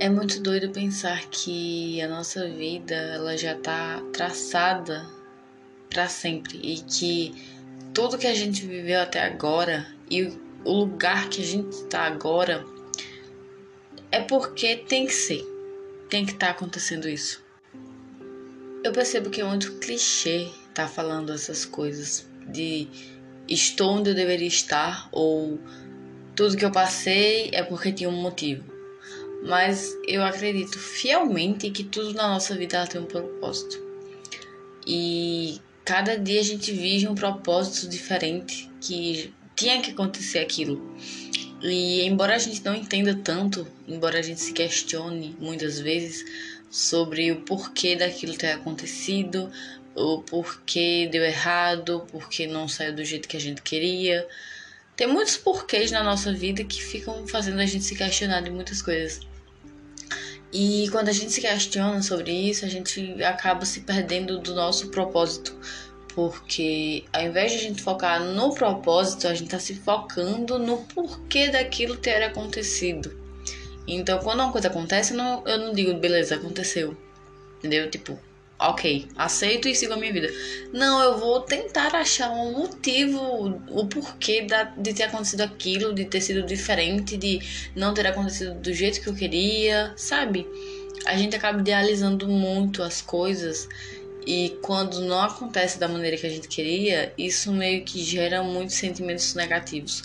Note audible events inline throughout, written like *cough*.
É muito doido pensar que a nossa vida ela já tá traçada para sempre e que tudo que a gente viveu até agora e o lugar que a gente está agora é porque tem que ser, tem que estar tá acontecendo isso. Eu percebo que é muito clichê estar tá falando essas coisas de estou onde eu deveria estar ou tudo que eu passei é porque tinha um motivo mas eu acredito fielmente que tudo na nossa vida tem um propósito. E cada dia a gente vive um propósito diferente que tinha que acontecer aquilo. E embora a gente não entenda tanto, embora a gente se questione muitas vezes sobre o porquê daquilo ter acontecido, o porquê deu errado, o porquê não saiu do jeito que a gente queria, tem muitos porquês na nossa vida que ficam fazendo a gente se questionar de muitas coisas. E quando a gente se questiona sobre isso, a gente acaba se perdendo do nosso propósito. Porque ao invés de a gente focar no propósito, a gente está se focando no porquê daquilo ter acontecido. Então, quando uma coisa acontece, eu não, eu não digo, beleza, aconteceu. Entendeu? Tipo, ok, aceito e sigo a minha vida. Não, eu vou tentar achar um motivo, o porquê da, de ter acontecido aquilo, de ter sido diferente, de não ter acontecido do jeito que eu queria, sabe? A gente acaba idealizando muito as coisas e quando não acontece da maneira que a gente queria, isso meio que gera muitos sentimentos negativos.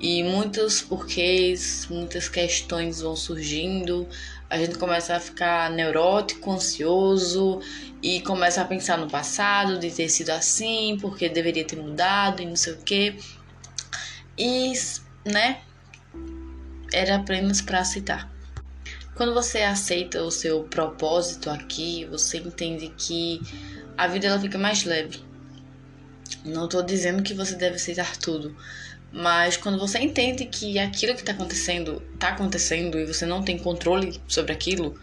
E muitos porquês, muitas questões vão surgindo, a gente começa a ficar neurótico, ansioso e começa a pensar no passado, de ter sido assim, porque deveria ter mudado e não sei o que. E, né, era apenas para aceitar. Quando você aceita o seu propósito aqui, você entende que a vida ela fica mais leve. Não estou dizendo que você deve aceitar tudo, mas quando você entende que aquilo que está acontecendo está acontecendo e você não tem controle sobre aquilo,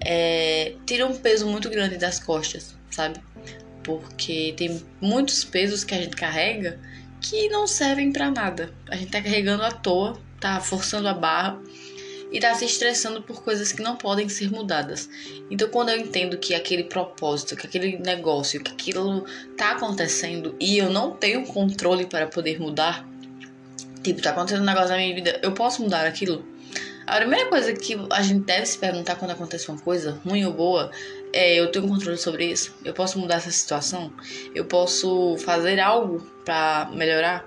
é, tira um peso muito grande das costas, sabe? Porque tem muitos pesos que a gente carrega que não servem para nada. A gente tá carregando à toa, tá forçando a barra e tá se estressando por coisas que não podem ser mudadas. Então, quando eu entendo que aquele propósito, que aquele negócio, que aquilo tá acontecendo e eu não tenho controle para poder mudar, Tipo, tá acontecendo um negócio na minha vida, eu posso mudar aquilo? A primeira coisa que a gente deve se perguntar quando acontece uma coisa, ruim ou boa, é: eu tenho controle sobre isso? Eu posso mudar essa situação? Eu posso fazer algo para melhorar?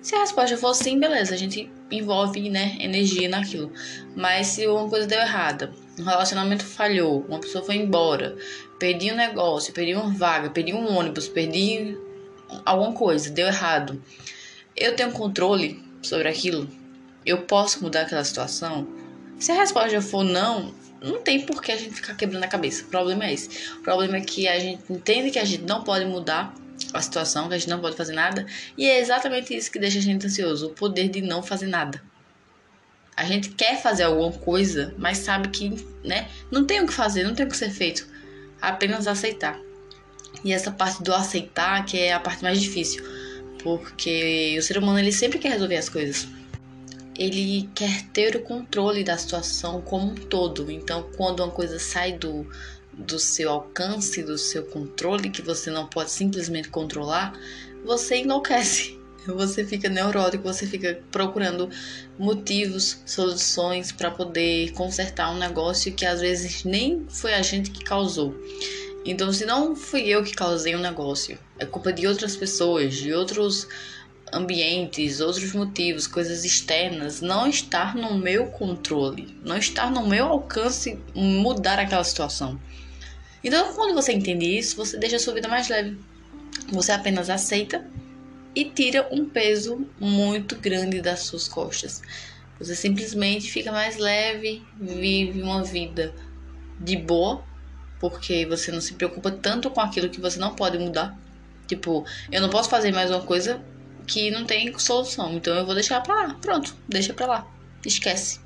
Se a resposta for sim, beleza, a gente envolve né, energia naquilo. Mas se uma coisa deu errada, um relacionamento falhou, uma pessoa foi embora, perdi um negócio, perdi uma vaga, perdi um ônibus, perdi alguma coisa, deu errado. Eu tenho controle sobre aquilo? Eu posso mudar aquela situação? Se a resposta for não, não tem por que a gente ficar quebrando a cabeça. O problema é esse. O problema é que a gente entende que a gente não pode mudar a situação, que a gente não pode fazer nada, e é exatamente isso que deixa a gente ansioso, o poder de não fazer nada. A gente quer fazer alguma coisa, mas sabe que, né, não tem o que fazer, não tem o que ser feito, apenas aceitar. E essa parte do aceitar que é a parte mais difícil porque o ser humano ele sempre quer resolver as coisas. Ele quer ter o controle da situação como um todo. Então, quando uma coisa sai do, do seu alcance, do seu controle, que você não pode simplesmente controlar, você enlouquece. *laughs* Você fica neurótico, você fica procurando motivos, soluções para poder consertar um negócio que às vezes nem foi a gente que causou. Então, se não fui eu que causei o um negócio, é culpa de outras pessoas, de outros ambientes, outros motivos, coisas externas, não estar no meu controle, não estar no meu alcance mudar aquela situação. Então, quando você entende isso, você deixa a sua vida mais leve. Você apenas aceita e tira um peso muito grande das suas costas. Você simplesmente fica mais leve, vive uma vida de boa porque você não se preocupa tanto com aquilo que você não pode mudar. Tipo, eu não posso fazer mais uma coisa que não tem solução, então eu vou deixar pra lá. Pronto, deixa pra lá. Esquece.